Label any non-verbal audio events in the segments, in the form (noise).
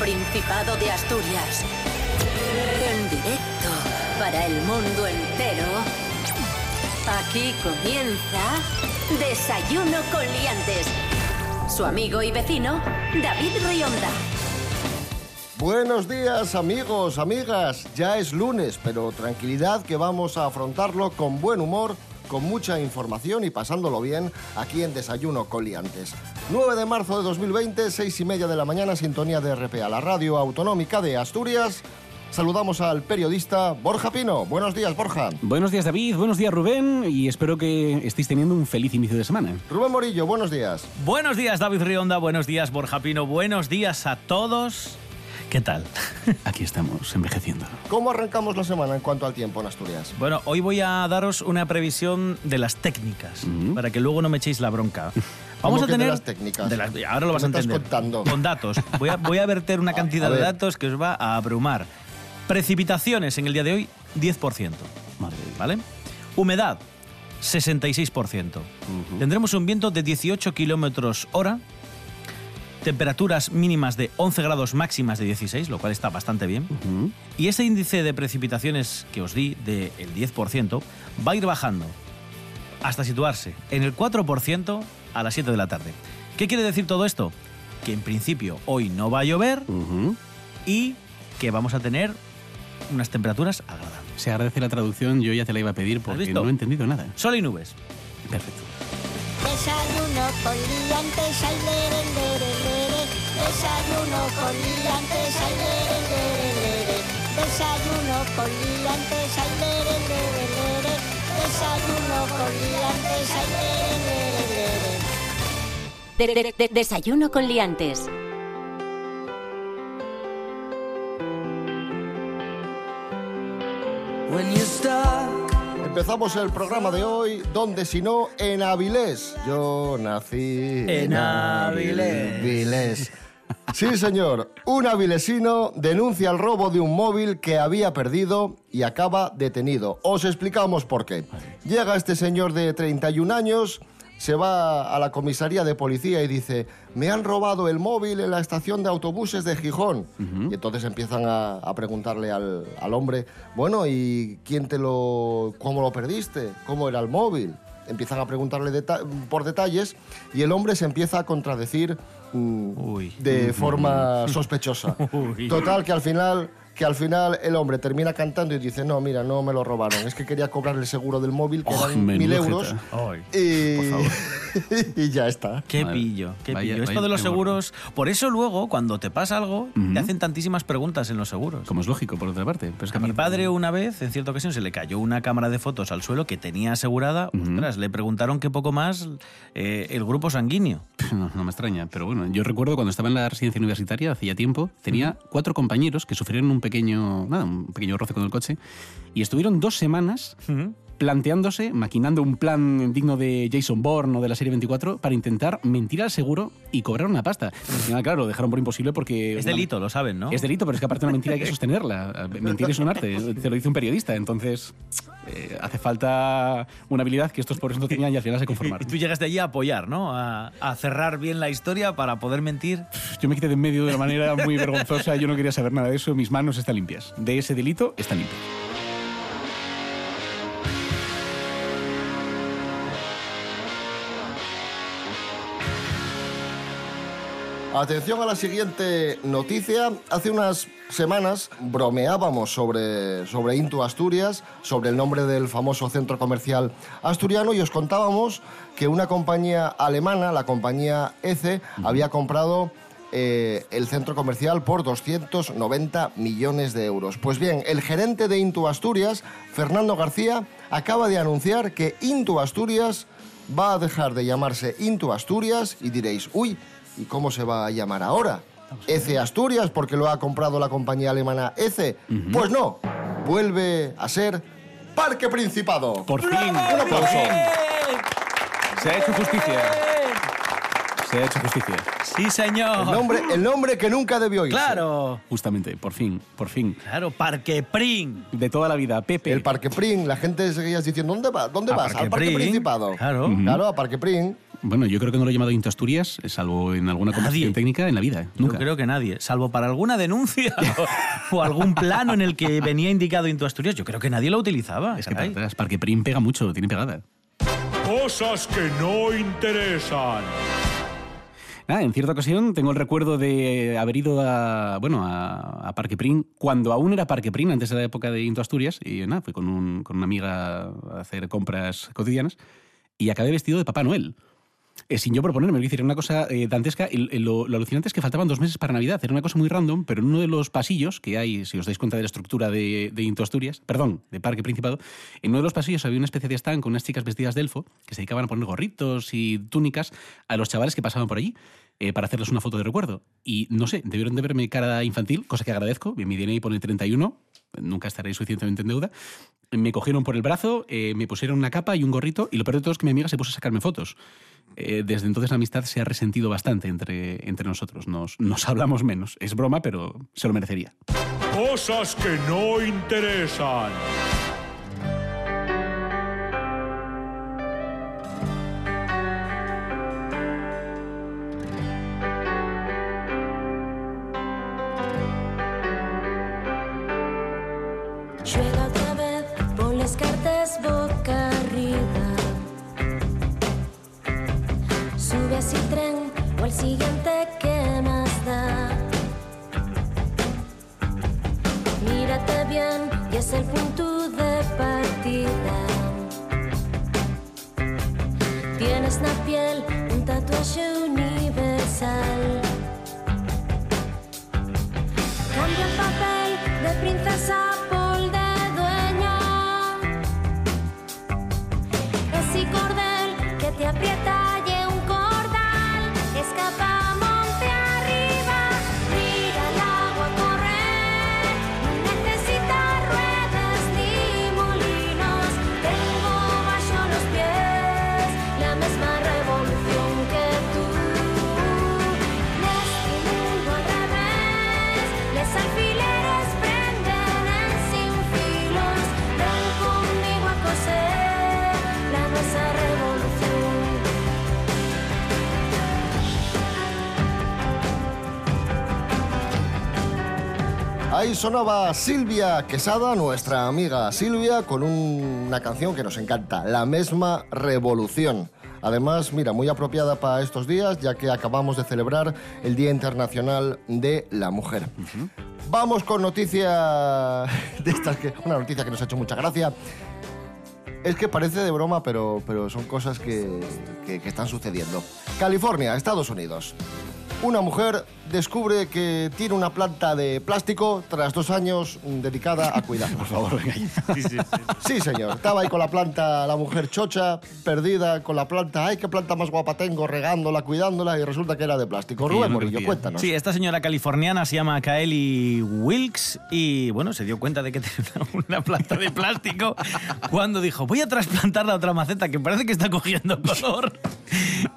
Principado de Asturias. En directo para el mundo entero. Aquí comienza Desayuno con Liantes. Su amigo y vecino, David Rionda. Buenos días amigos, amigas. Ya es lunes, pero tranquilidad que vamos a afrontarlo con buen humor, con mucha información y pasándolo bien aquí en Desayuno con Liantes. 9 de marzo de 2020, 6 y media de la mañana, sintonía de RPA, la radio autonómica de Asturias. Saludamos al periodista Borja Pino. Buenos días, Borja. Buenos días, David. Buenos días, Rubén. Y espero que estéis teniendo un feliz inicio de semana. Rubén Morillo, buenos días. Buenos días, David Rionda. Buenos días, Borja Pino. Buenos días a todos. ¿Qué tal? (laughs) Aquí estamos, envejeciendo. ¿Cómo arrancamos la semana en cuanto al tiempo en Asturias? Bueno, hoy voy a daros una previsión de las técnicas, Ujú. para que luego no me echéis la bronca. (laughs) ¿Cómo Vamos a que de tener las técnicas? de las- ahora lo vas ¿Qué a estás entender. contando? Con datos. Voy a, voy a verter una (laughs) cantidad a de datos que os va a abrumar. Precipitaciones en el día de hoy, 10%. Madre. ¿Vale? Humedad, 66%. Ujú. Tendremos un viento de 18 kilómetros hora. Temperaturas mínimas de 11 grados, máximas de 16, lo cual está bastante bien. Y ese índice de precipitaciones que os di del 10% va a ir bajando hasta situarse en el 4% a las 7 de la tarde. ¿Qué quiere decir todo esto? Que en principio hoy no va a llover y que vamos a tener unas temperaturas agradables. Se agradece la traducción, yo ya te la iba a pedir porque no he entendido nada. Sol y nubes. Perfecto. Desayuno con liantes, ay, lere, lere, lere. Desayuno con liantes, ay, lere, lere, lere. Desayuno con liantes, ay, lere, lere, lere. Desayuno con liantes, ay, lere, lere, lere. De- de- de- desayuno con Liantes. Empezamos el programa de hoy, donde si no, en Avilés. Yo nací En Avilés. Avilés. Sí, señor. Un avilesino denuncia el robo de un móvil que había perdido y acaba detenido. Os explicamos por qué. Llega este señor de 31 años, se va a la comisaría de policía y dice, me han robado el móvil en la estación de autobuses de Gijón. Y entonces empiezan a, a preguntarle al, al hombre, bueno, ¿y quién te lo... cómo lo perdiste? ¿Cómo era el móvil? Empiezan a preguntarle deta- por detalles y el hombre se empieza a contradecir mm, de forma (laughs) sospechosa. Uy. Total, que al final que al final el hombre termina cantando y dice, no, mira, no me lo robaron, es que quería cobrar el seguro del móvil, que Oh, eran mil euros. Ay. y... Por favor. (laughs) y ya está. Qué Madre, pillo, qué vaya- pillo. Esto vaya de los seguros, por eso luego cuando te pasa algo, Ujú. te hacen tantísimas preguntas en los seguros. Como es lógico, por otra parte. Pero es que A mi padre una vez, en cierta ocasión, se le cayó una cámara de fotos al suelo que tenía asegurada. Ujú. Ostras, le preguntaron qué poco más eh, el grupo sanguíneo. (laughs) No, no me extraña, pero bueno, yo recuerdo cuando estaba en la residencia universitaria, hacía tiempo, tenía cuatro compañeros que sufrieron un pequeño, nada, un pequeño roce con el coche y estuvieron dos semanas planteándose, maquinando un plan digno de Jason Bourne o de la serie 24 para intentar mentir al seguro y cobrar una pasta. Al final, claro, lo dejaron por imposible porque... Es una- delito, lo saben, ¿no? Es delito, pero es que aparte una mentira hay que sostenerla. Mentir es un arte, te lo dice un periodista. Entonces, eh, hace falta una habilidad que estos pobres no tenían y al final se Y conformaron. (laughs) tú llegas de allí a apoyar, ¿no? A, a cerrar bien la historia para poder mentir. Yo me quité de en medio de una manera muy vergonzosa, yo no quería saber nada de eso, mis manos están limpias. De ese delito están limpias. Atención a la siguiente noticia. Hace unas semanas bromeábamos sobre, sobre Into Asturias, sobre el nombre del famoso centro comercial asturiano y os contábamos que una compañía alemana, la compañía ECE, había comprado eh, el centro comercial por 290 millones de euros. Pues bien, el gerente de Into Asturias, Fernando García, acaba de anunciar que Into Asturias va a dejar de llamarse Into Asturias y diréis, uy, ¿y cómo se va a llamar ahora? ECE Asturias porque lo ha comprado la compañía alemana ECE. Pues no, vuelve a ser Parque Principado. Por fin, Un por aplauso. fin. Se ha hecho justicia. Se ha hecho justicia. Sí, señor. El nombre, el nombre que nunca debió irse. Claro. Justamente, por fin, por fin. Claro, Parque Pring. De toda la vida, Pepe. El Parque Prin, la gente seguía diciendo, ¿dónde vas? ¿Dónde A vas? Parque Al Parque Prin, Principado. claro. Claro, a Parque Prin. Bueno, yo creo que no lo he llamado Into Asturias, salvo en alguna conversación técnica en la vida. ¿eh? Nunca. Yo creo que nadie, salvo para alguna denuncia (laughs) o, o algún plano en el que venía indicado Into Asturias, yo creo que nadie lo utilizaba. Es que caray. para atrás, Parque Prim pega mucho, tiene pegada. Cosas que no interesan. Nada, en cierta ocasión tengo el recuerdo de haber ido a, bueno, a, a Parque Prim cuando aún era Parque Prim, antes de la época de Into Asturias, y nada, fui con, un- con una amiga a hacer compras cotidianas y acabé vestido de Papá Noel. Eh, sin yo proponerme, es decir, era una cosa eh, dantesca. Lo alucinante es que faltaban dos meses para Navidad. Era una cosa muy random, pero en uno de los pasillos que hay, si os dais cuenta de la estructura de, de Into Asturias, perdón, de Parque Principado, en uno de los pasillos había una especie de stand con unas chicas vestidas de elfo que se dedicaban a poner gorritos y túnicas a los chavales que pasaban por allí eh, para hacerles una foto de recuerdo. Y no sé, debieron de verme cara infantil, cosa que agradezco. Mi DNI pone 31, nunca estaré suficientemente en deuda. Me cogieron por el brazo, eh, me pusieron una capa y un gorrito, y lo peor de todo es que mi amiga se puso a sacarme fotos. Eh, desde entonces la amistad se ha resentido bastante entre, entre nosotros. Nos, nos hablamos menos. Es broma, pero se lo merecería. Cosas que no interesan. Es el punto de partida. Tienes en la piel un tatuaje Ahí sonaba Silvia Quesada, nuestra amiga Silvia, con un- una canción que nos encanta, La misma revolución. Además, mira, muy apropiada para estos días, ya que acabamos de celebrar el Día Internacional de la Mujer. Vamos con noticia (laughs) de estas que una noticia que nos ha hecho mucha gracia. Es que parece de broma, pero, pero son cosas que, que- que están sucediendo. California, Estados Unidos. Una mujer descubre que tiene una planta de plástico tras dos años dedicada a cuidarla. Por favor, Sí, señor. Estaba ahí con la planta, la mujer chocha, perdida con la planta. Ay, qué planta más guapa tengo, regándola, cuidándola, y resulta que era de plástico. Sí, Rubén Morillo, cuéntanos. Sí, esta señora californiana se llama Kaeli Wilkes y bueno, se dio cuenta de que tenía una planta de plástico cuando dijo, voy a trasplantarla a otra maceta que parece que está cogiendo color.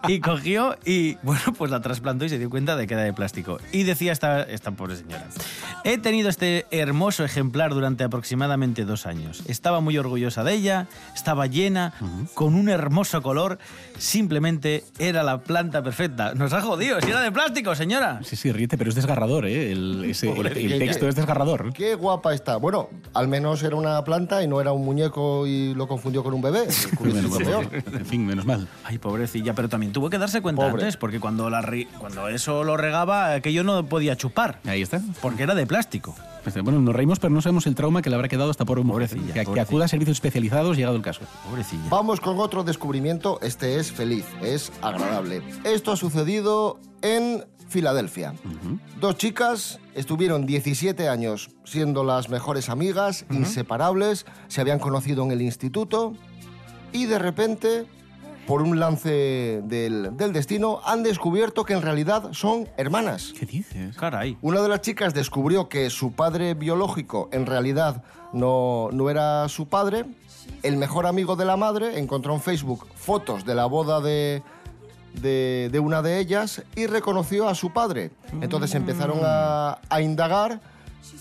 Y cogió y bueno, pues la trasplantó y se dio cuenta de que era de plástico. Y decía esta, esta pobre señora, he tenido este hermoso ejemplar durante aproximadamente dos años. Estaba muy orgullosa de ella, estaba llena, con un hermoso color, simplemente era la planta perfecta. Nos ha jodido, si era de plástico, señora. Sí, sí, ríete, pero es desgarrador, ¿eh? El, (laughs) ese- el- el ¿Qué- texto es desgarrador. Qué guapa está. Bueno, al menos era una planta y no era un muñeco y lo confundió con un bebé. (laughs) peor. En fin, menos mal. Ay, pobrecilla, pero también tuvo que darse cuenta Pobre. antes, porque cuando, la ri- cuando eso lo regaba, aquello no podía chupar, Ahí está. porque era de plástico. Pues, Bueno, nos reímos, pero no sabemos el trauma que le habrá quedado hasta por un Pobrecilla, Que, que pobrecilla. acuda a servicios especializados llegado el caso. Pobrecilla. Vamos con otro descubrimiento. Este es feliz, es agradable. Esto ha sucedido en Filadelfia. Dos chicas estuvieron 17 años siendo las mejores amigas, inseparables, se habían conocido en el instituto y de repente, por un lance del, del destino, han descubierto que en realidad son hermanas. ¿Qué dices? Caray. Una de las chicas descubrió que su padre biológico en realidad no, no era su padre. El mejor amigo de la madre encontró en Facebook fotos de la boda de, de, de una de ellas y reconoció a su padre. Entonces empezaron a, a indagar.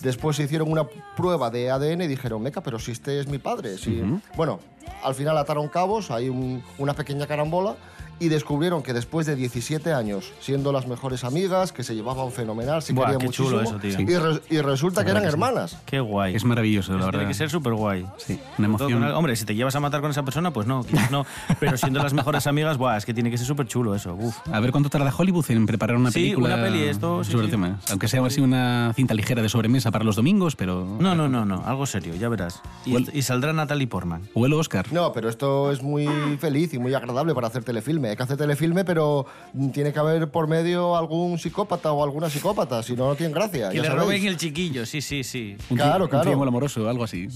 Después se hicieron una prueba de ADN y dijeron, meca, pero si este es mi padre. Si... Bueno, al final ataron cabos, hay un- una pequeña carambola y descubrieron que después de 17 años siendo las mejores amigas, que se llevaban fenomenal, se Buah, querían qué muchísimo, chulo eso, tío. Y, re- y resulta que eran sí. hermanas. Qué guay. Es maravilloso, la Eso verdad. Tiene que ser súper guay. Sí, una emoción. Hombre, si te llevas a matar con esa persona, pues no, quizás no. Pero siendo las mejores amigas, buah, es que tiene que ser súper chulo eso. Uf. A ver cuánto tarda Hollywood en preparar una Sí, película una peli, esto, sí, sobre sí. el tema. Aunque sea así una cinta ligera de sobremesa para los domingos, pero... No, no, no, no, algo serio, ya verás. Y, Well- y saldrá Natalie Portman. O el Oscar. No, pero esto es muy feliz y muy agradable para hacer telefilme. Hay que hacer telefilme, pero mm, tiene que haber por medio algún psicópata o alguna psicópata, si no, no tiene gracia. Que ya le sabéis. roben el chiquillo, sí, sí, sí. Un, Claro, un claro. triángulo amoroso, algo así.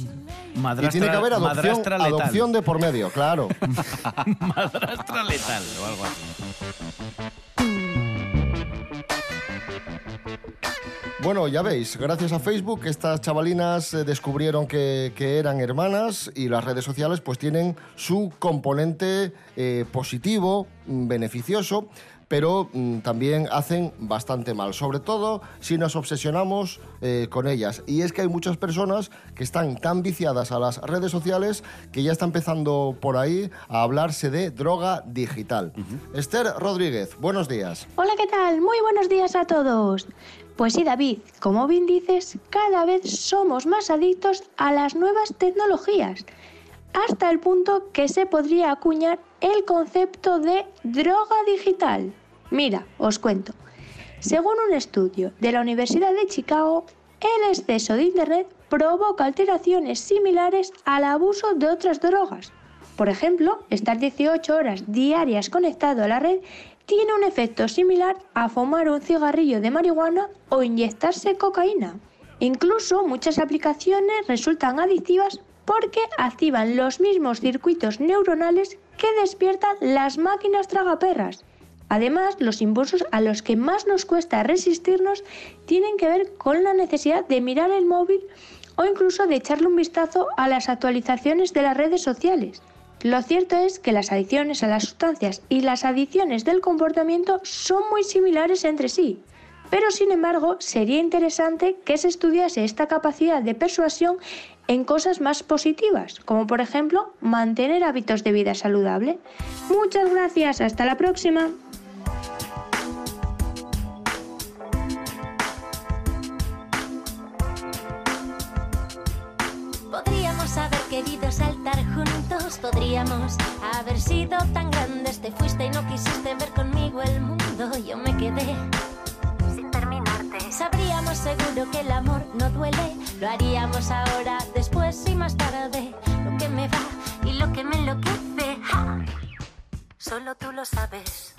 Madrastra, Y tiene que haber adopción, madrastra letal. adopción de por medio, claro. (laughs) madrastra letal o algo así. Bueno, ya veis, gracias a Facebook estas chavalinas eh, descubrieron que, que eran hermanas y las redes sociales pues tienen su componente eh, positivo, mm, beneficioso, pero mm, también hacen bastante mal, sobre todo si nos obsesionamos eh, con ellas. Y es que hay muchas personas que están tan viciadas a las redes sociales que ya está empezando por ahí a hablarse de droga digital. Esther Rodríguez, buenos días. Hola, ¿qué tal? Muy buenos días a todos. Pues sí, David, como bien dices, cada vez somos más adictos a las nuevas tecnologías, hasta el punto que se podría acuñar el concepto de droga digital. Mira, os cuento. Según un estudio de la Universidad de Chicago, el exceso de Internet provoca alteraciones similares al abuso de otras drogas. Por ejemplo, estar 18 horas diarias conectado a la red tiene un efecto similar a fumar un cigarrillo de marihuana o inyectarse cocaína. Incluso muchas aplicaciones resultan adictivas porque activan los mismos circuitos neuronales que despiertan las máquinas tragaperras. Además, los impulsos a los que más nos cuesta resistirnos tienen que ver con la necesidad de mirar el móvil o incluso de echarle un vistazo a las actualizaciones de las redes sociales. Lo cierto es que las adicciones a las sustancias y las adicciones del comportamiento son muy similares entre sí, pero sin embargo sería interesante que se estudiase esta capacidad de persuasión en cosas más positivas, como por ejemplo mantener hábitos de vida saludable. Muchas gracias, hasta la próxima. Podríamos haber querido podríamos haber sido tan grandes. Te fuiste y no quisiste ver conmigo el mundo. Yo me quedé sin terminarte. Sabríamos seguro que el amor no duele. Lo haríamos ahora, después y más tarde. Lo que me va y lo que me enloquece. ¡ja! Solo tú lo sabes.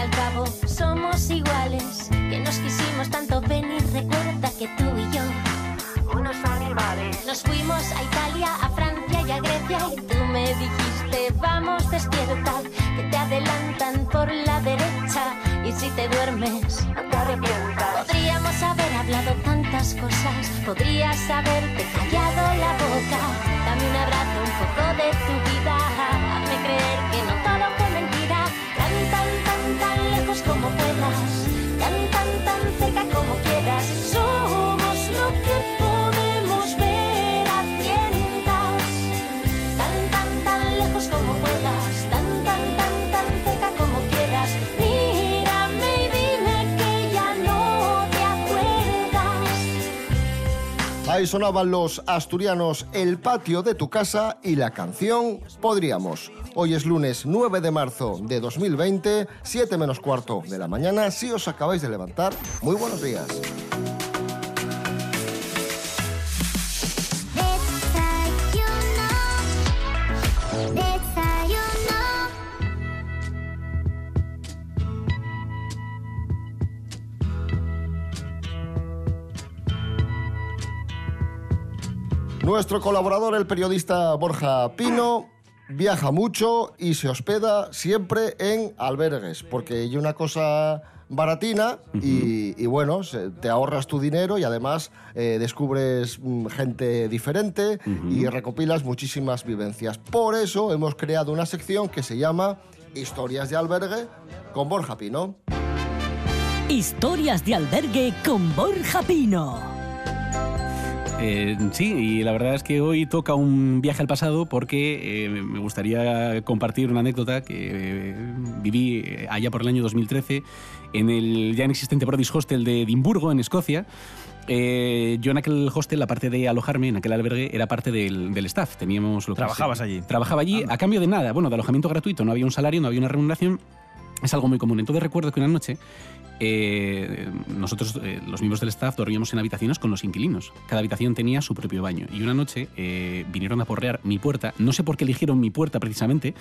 Al cabo somos iguales, que nos quisimos tanto venir. Recuerda que tú y yo, unos animales, nos fuimos a Italia, a Francia y a Grecia y tú me dijiste vamos despierta, que te adelantan por la derecha y si te duermes no te arrepientas. Podríamos haber hablado tantas cosas, podrías haberte callado la boca. Dame un abrazo, un poco de tu vida, Sonaban los asturianos El patio de tu casa y la canción Podríamos. Hoy es lunes 9 de marzo de 2020, 7 menos cuarto de la mañana. Si os acabáis de levantar, muy buenos días. Nuestro colaborador, el periodista Borja Pino, viaja mucho y se hospeda siempre en albergues, porque hay una cosa baratina y, y bueno, se- te ahorras tu dinero y además eh, descubres mm, gente diferente y recopilas muchísimas vivencias. Por eso hemos creado una sección que se llama Historias de albergue con Borja Pino. Historias de albergue con Borja Pino. Eh, sí, y la verdad es que hoy toca un viaje al pasado porque eh, me gustaría compartir una anécdota que eh, viví eh, allá por el año 2013 en el ya inexistente Brody's Hostel de Edimburgo, en Escocia. Eh, yo en aquel hostel, aparte de alojarme en aquel albergue, era parte del, del staff. Teníamos lo que Trabajabas se- allí. Trabajaba allí a cambio de nada. Bueno, de alojamiento gratuito. No había un salario, no había una remuneración. Es algo muy común. Entonces recuerdo que una noche eh, nosotros, eh, los miembros del staff, dormíamos en habitaciones con los inquilinos. Cada habitación tenía su propio baño. Y una noche eh, vinieron a porrear mi puerta. No sé por qué eligieron mi puerta precisamente.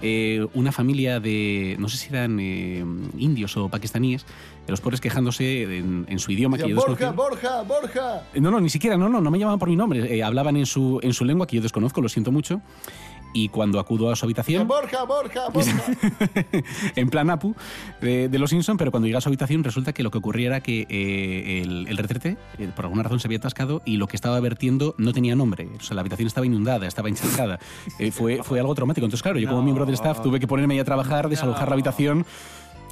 eh, una familia de, no sé si eran eh, indios o pakistaníes, de los pobres quejándose en, en su idioma que yo Borja. Borja, Borja. Eh, No, no, ni siquiera, no, no, no me llamaban por mi nombre. Hablaban en su, en su lengua que yo desconozco, lo siento mucho. Y cuando acudo a su habitación, Borja, Borja, Borja. (laughs) en plan Apu de, de los Simpson, pero cuando llega a su habitación resulta que lo que ocurría era que eh, el, el retrete, eh, por alguna razón se había atascado y lo que estaba vertiendo no tenía nombre. O sea, la habitación estaba inundada, estaba encharcada. (laughs) Eh, fue, fue algo traumático. Entonces, claro, yo como miembro del staff tuve que ponerme ahí a trabajar, desalojar la habitación.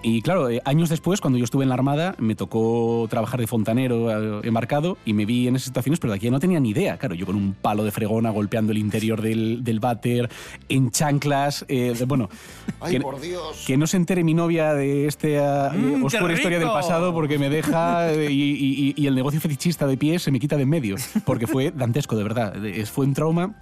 Y claro, eh, años después, cuando yo estuve en la Armada, me tocó trabajar de fontanero eh, embarcado y me vi en esas situaciones, pero de aquí no tenía ni idea. Claro, yo con un palo de fregona golpeando el interior del, del váter, en chanclas, eh, de- bueno... (laughs) Ay, que- por Dios. que no se entere mi novia de esta eh, Mm, oscura historia del pasado porque me deja eh, y, y- y el negocio fetichista de pies se me quita de en medio. Porque fue dantesco, de verdad. Fue un trauma.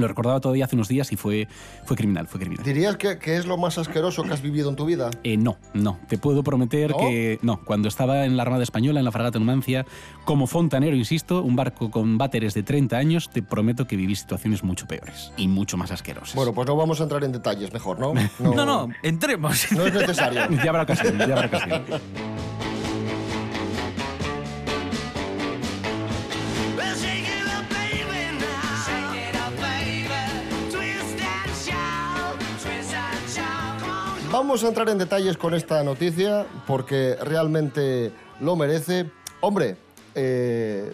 Lo recordaba todavía hace unos días y fue, fue criminal, fue criminal. ¿Dirías que, que es lo más asqueroso que has vivido en tu vida? Eh, no, no. Te puedo prometer ¿No? que no. Cuando estaba en la Armada Española, en la fragata Numancia, como fontanero, insisto, un barco con váteres de 30 años, te prometo que viví situaciones mucho peores y mucho más asquerosas. Bueno, pues no vamos a entrar en detalles, mejor, ¿no? (laughs) No, no, entremos. No es necesario. (laughs) ya habrá ocasión, ya habrá ocasión. (laughs) Vamos a entrar en detalles con esta noticia porque realmente lo merece. Hombre, eh,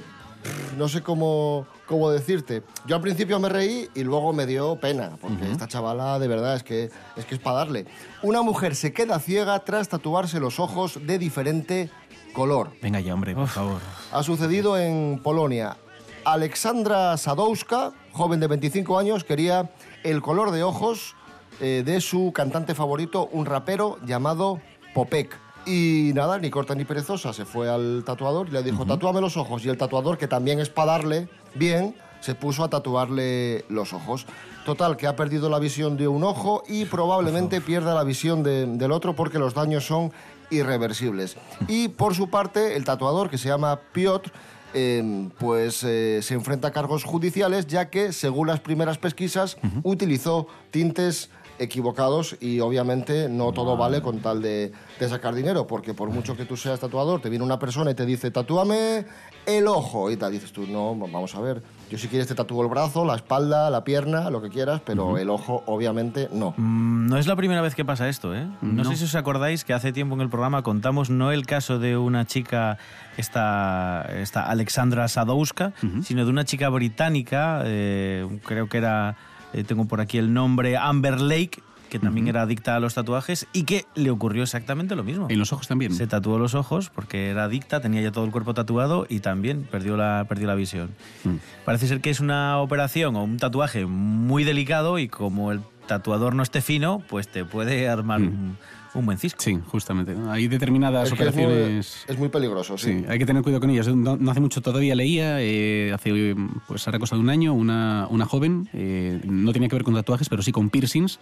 no sé cómo, cómo decirte. Yo al principio me reí y luego me dio pena, porque esta chavala de verdad es que, es que es para darle. Una mujer se queda ciega tras tatuarse los ojos de diferente color. Venga ya, hombre, por favor. Ha sucedido en Polonia. Alexandra Sadowska, joven de 25 años, quería el color de ojos eh, de su cantante favorito, un rapero llamado Popek. Y nada, ni corta ni perezosa, se fue al tatuador y le dijo, tatúame los ojos. Y el tatuador, que también es para darle bien, se puso a tatuarle los ojos. Total, que ha perdido la visión de un ojo y probablemente pierda la visión de- del otro porque los daños son irreversibles. (laughs) Y por su parte, el tatuador, que se llama Piotr, eh, pues eh, se enfrenta a cargos judiciales ya que, según las primeras pesquisas, utilizó tintes equivocados y obviamente no todo vale con tal de, de sacar dinero, porque por mucho que tú seas tatuador, te viene una persona y te dice, tatúame el ojo, y tal, dices tú, no, vamos a ver, yo si quieres te tatúo el brazo, la espalda, la pierna, lo que quieras, pero el ojo obviamente no. Mm, No es la primera vez que pasa esto, ¿eh? No, No. sé si os acordáis que hace tiempo en el programa contamos no el caso de una chica, esta, esta Alexandra Sadowska, sino de una chica británica, eh, creo que era, eh, tengo por aquí el nombre, Amber Lake, que también era adicta a los tatuajes y que le ocurrió exactamente lo mismo. En los ojos también. Se tatuó los ojos porque era adicta, tenía ya todo el cuerpo tatuado y también perdió la, perdió la visión. Mm. Parece ser que es una operación o un tatuaje muy delicado y como el tatuador no esté fino, pues te puede armar un, un buen cisco. Sí, justamente. Hay determinadas Es que es muy, operaciones... es muy peligroso, sí. Sí, hay que tener cuidado con ellas. No, no hace mucho todavía leía, eh, hace pues ahora cosa de un año, una, una joven, eh, no tenía que ver con tatuajes, pero sí con piercings,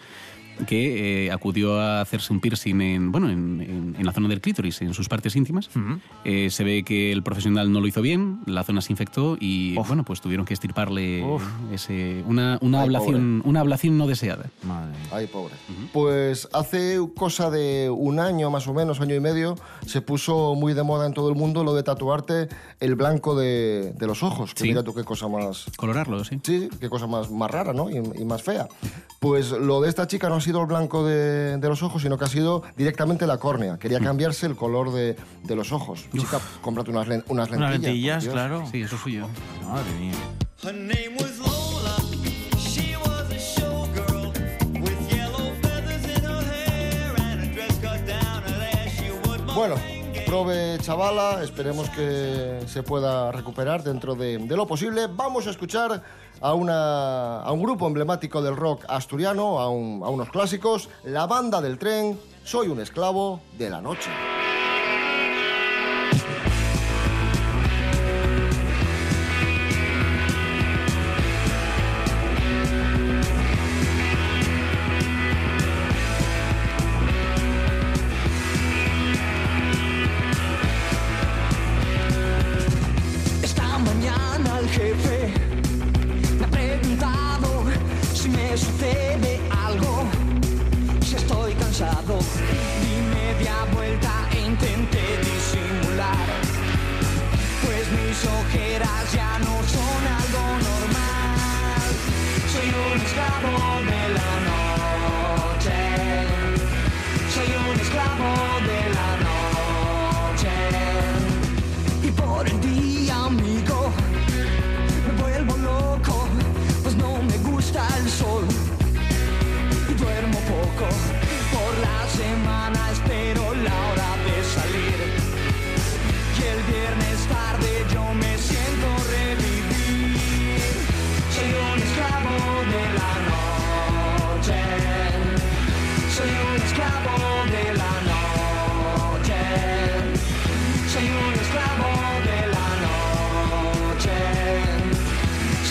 que eh, acudió a hacerse un piercing en, bueno, en, en- en la zona del clítoris, en sus partes íntimas. Eh, se ve que el profesional no lo hizo bien, la zona se infectó y bueno, pues tuvieron que estirparle ese, una, una, Ay, ablación, una ablación no deseada. Madre. Ay, pobre. Pues hace cosa de un año, más o menos, año y medio, se puso muy de moda en todo el mundo lo de tatuarte el blanco de, de los ojos. Que Sí. mira tú qué cosa más... Colorarlo, sí. Sí, qué cosa más, más rara, ¿no? Y, y más fea. Pues lo de esta chica no ha sido el blanco de, los ojos, sino que ha sido directamente la córnea. Quería mm. cambiarse el color de, los ojos. Uf. Chica, cómprate unas, unas lentillas. Unas lentillas, claro. Sí, eso fui yo. Madre mía. Bueno, prove chavala, esperemos que se pueda recuperar dentro de, lo posible. Vamos a escuchar a, una, a un grupo emblemático del rock asturiano, a, un- a unos clásicos, la banda del tren, Soy un esclavo de la noche.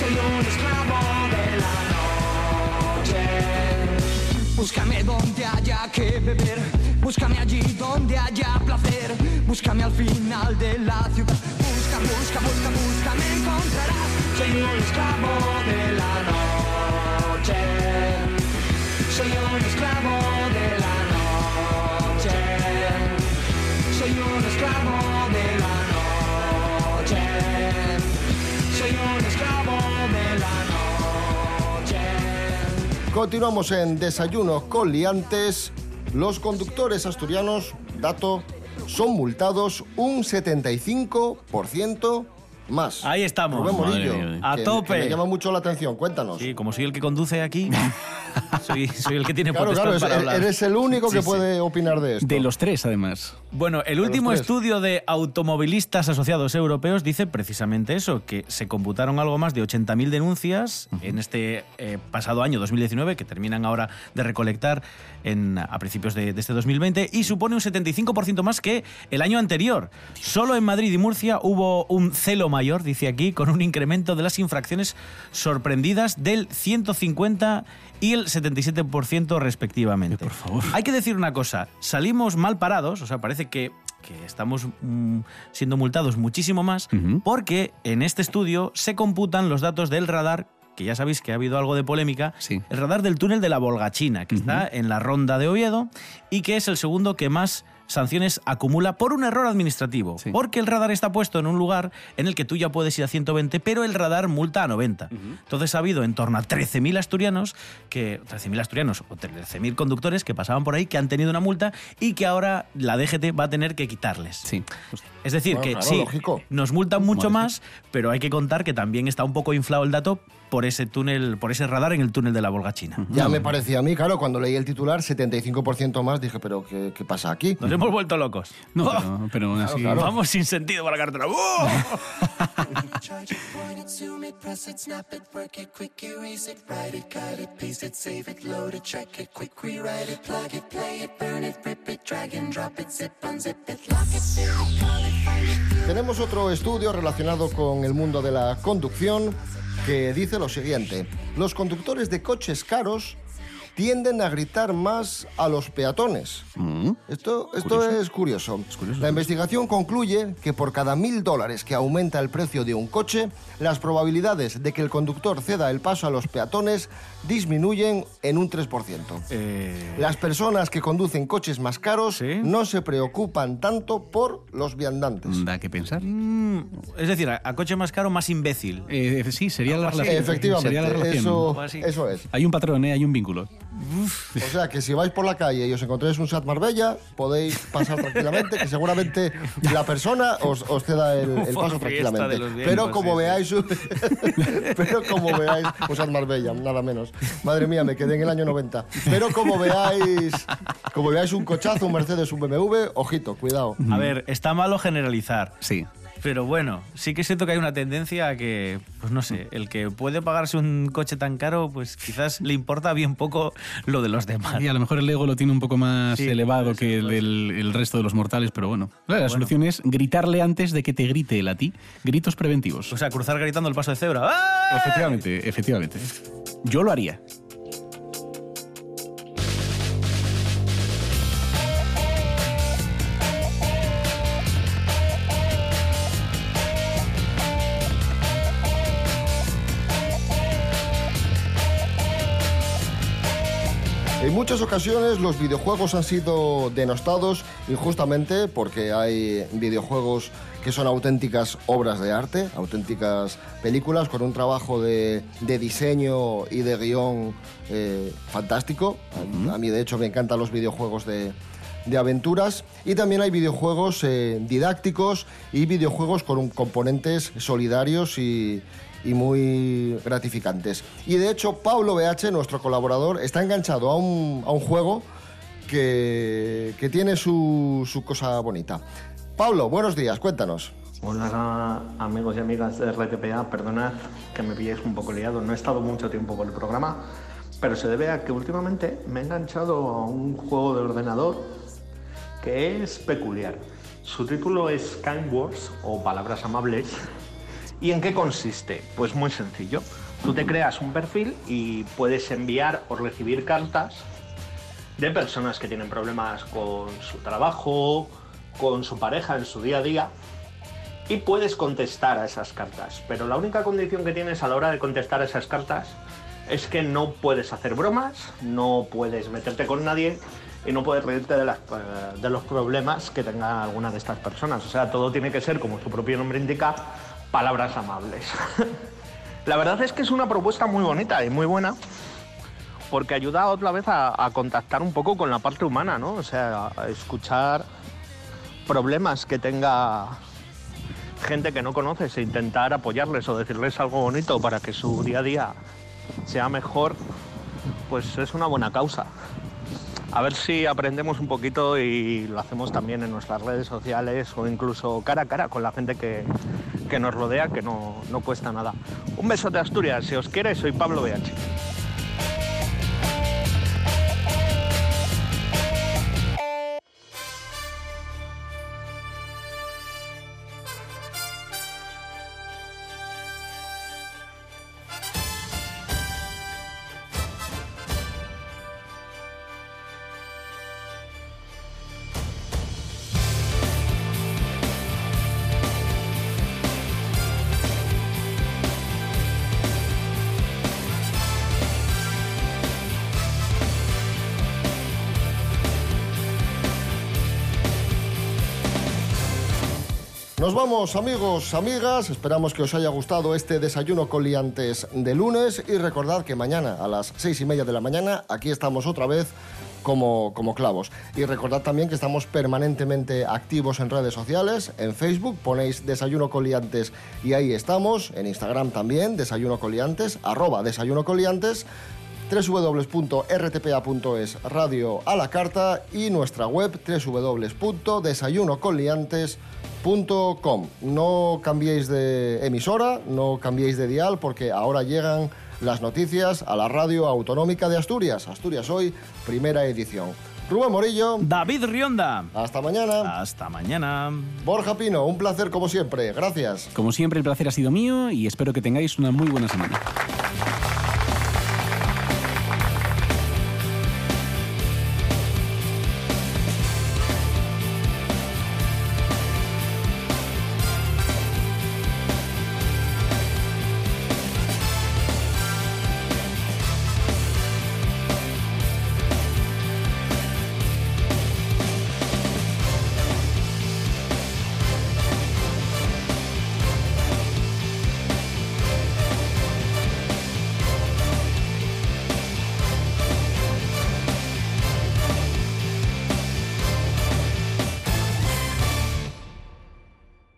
Soy un esclavo de la noche. Búscame donde haya que beber. Búscame allí donde haya placer. Búscame al final de la ciudad. Busca, busca, busca, busca, me encontrarás. Soy un esclavo de la noche. Soy un esclavo de la noche. Soy un esclavo de la noche. Soy un esclavo. Continuamos en Desayuno con Liantes. Los conductores asturianos, dato, son multados un 75% más. Ahí estamos. Rubén Madre Morillo, mía. A que- tope. que me llama mucho la atención, cuéntanos. Sí, como soy el que conduce aquí, (laughs) soy, soy el que tiene Claro, claro, para es- hablar. eres el único Sí, que sí. puede opinar de esto. De los tres, además. Bueno, el los último estudio de automovilistas asociados europeos dice precisamente eso, que se computaron algo más de 80.000 denuncias en este eh, pasado año 2019, que terminan ahora de recolectar en, a principios de, de este 2020, y supone un 75% más que el año anterior. Solo en Madrid y Murcia hubo un celo mayor, dice aquí, con un incremento de las infracciones sorprendidas del 150 y el 77% respectivamente. Por favor. Hay que decir una cosa, salimos mal parados, o sea, parece que, que estamos mm, siendo multados muchísimo más, porque en este estudio se computan los datos del radar, que ya sabéis que ha habido algo de polémica, Sí. el radar del túnel de la Volgachina, que está en la ronda de Oviedo y que es el segundo que más sanciones acumula por un error administrativo, Sí. porque el radar está puesto en un lugar en el que tú ya puedes ir a 120, pero el radar multa a 90. Entonces ha habido en torno a 13.000 asturianos, que 13.000 asturianos o 13.000 conductores que pasaban por ahí, que han tenido una multa y que ahora la DGT va a tener que quitarles. Sí. justo. Es decir, Bueno, que claro, sí, lógico. nos multan mucho Madre. más, pero hay que contar que también está un poco inflado el dato por ese túnel, por ese radar en el túnel de la Volgachina. Ya me parecía a mí, claro, cuando leí el titular, 75% más, dije, pero ¿qué, qué pasa aquí? Nos hemos vuelto locos. No, pero, pero aún así. claro. Vamos sin sentido para la cartera. ¡Oh! Tenemos otro estudio relacionado con el mundo de la conducción que dice lo siguiente. Los conductores de coches caros tienden a gritar más a los peatones. Mm. Esto, esto es, curioso. La investigación concluye que por cada mil dólares que aumenta el precio de un coche, las probabilidades de que el conductor ceda el paso a los peatones disminuyen en un 3%. Eh, Las personas que conducen coches más caros ¿Sí? no se preocupan tanto por los viandantes. Da que pensar. mm, es decir, a, a coche más caro, más imbécil. Eh, sí, sería la relación. Efectivamente, Sería la relación. eso, eso es. Hay un patrón, ¿eh? hay un vínculo. O sea que si vais por la calle y os encontráis un SAT Marbella, podéis pasar tranquilamente, que seguramente la persona os, os ceda el, el paso tranquilamente. vientos, Pero como sí, sí. veáis un, (laughs) pero como veáis un SAT Marbella, nada menos. Madre mía, me quedé en el año 90. Pero como veáis, como veáis un cochazo, un Mercedes, un BMW, ojito, cuidado. A ver, está malo generalizar. Sí. Pero bueno, sí que siento que hay una tendencia a que, pues no sé, el que puede pagarse un coche tan caro, pues quizás le importa bien poco lo de los demás. Y a lo mejor el ego lo tiene un poco más Sí, elevado que el, el resto de los mortales, pero bueno. La solución es gritarle antes de que te grite él a ti. Gritos preventivos. O sea, cruzar gritando el paso de cebra. ¡Ah! Efectivamente, efectivamente. Yo lo haría. Muchas ocasiones los videojuegos han sido denostados injustamente porque hay videojuegos que son auténticas obras de arte, auténticas películas con un trabajo de, de diseño y de guion eh, fantástico. A, a mí de hecho me encantan los videojuegos de, de aventuras y también hay videojuegos eh, didácticos y videojuegos con un- componentes solidarios y, y muy gratificantes. Y de hecho Pablo BH, nuestro colaborador, está enganchado a un, a un juego que, que tiene su, su cosa bonita. Pablo, buenos días, cuéntanos. Hola amigos y amigas de RTPA, perdonad que me pilléis un poco liado, no he estado mucho tiempo por el programa, pero se debe a que últimamente me he enganchado a un juego de ordenador que es peculiar. Su título es Kind Words o Palabras Amables. ¿Y en qué consiste? Pues muy sencillo. Tú te creas un perfil y puedes enviar o recibir cartas de personas que tienen problemas con su trabajo, con su pareja en su día a día y puedes contestar a esas cartas. Pero la única condición que tienes a la hora de contestar a esas cartas es que no puedes hacer bromas, no puedes meterte con nadie y no puedes reírte de, eh, los problemas que tenga alguna de estas personas. O sea, todo tiene que ser, como su propio nombre indica, palabras amables. (laughs) la verdad es que es una propuesta muy bonita y muy buena porque ayuda otra vez a, contactar un poco con la parte humana, ¿no? O sea, a escuchar problemas que tenga gente que no conoces e intentar apoyarles o decirles algo bonito para que su día a día sea mejor, pues es una buena causa. A ver si aprendemos un poquito y lo hacemos también en nuestras redes sociales o incluso cara a cara con la gente que, que nos rodea, que no, no cuesta nada. Un beso de Asturias, si os quiere, soy Pablo BH. Nos vamos, amigos, amigas. Esperamos que os haya gustado este desayuno con liantes de lunes. Y recordad que mañana a las seis y media de la mañana aquí estamos otra vez como, como clavos. Y recordad también que estamos permanentemente activos en redes sociales. En Facebook ponéis desayuno con liantes y ahí estamos. En Instagram también, desayuno con liantes, arroba desayuno con liantes www.rtpa.es radio a la carta y nuestra web No cambiéis de emisora, no cambiéis de dial porque ahora llegan las noticias a la radio autonómica de Asturias. Asturias hoy, primera edición. Rubén Morillo. David Rionda. Hasta mañana. Hasta mañana. Borja Pino, un placer como siempre. Gracias. Como siempre, el placer ha sido mío y espero que tengáis una muy buena semana.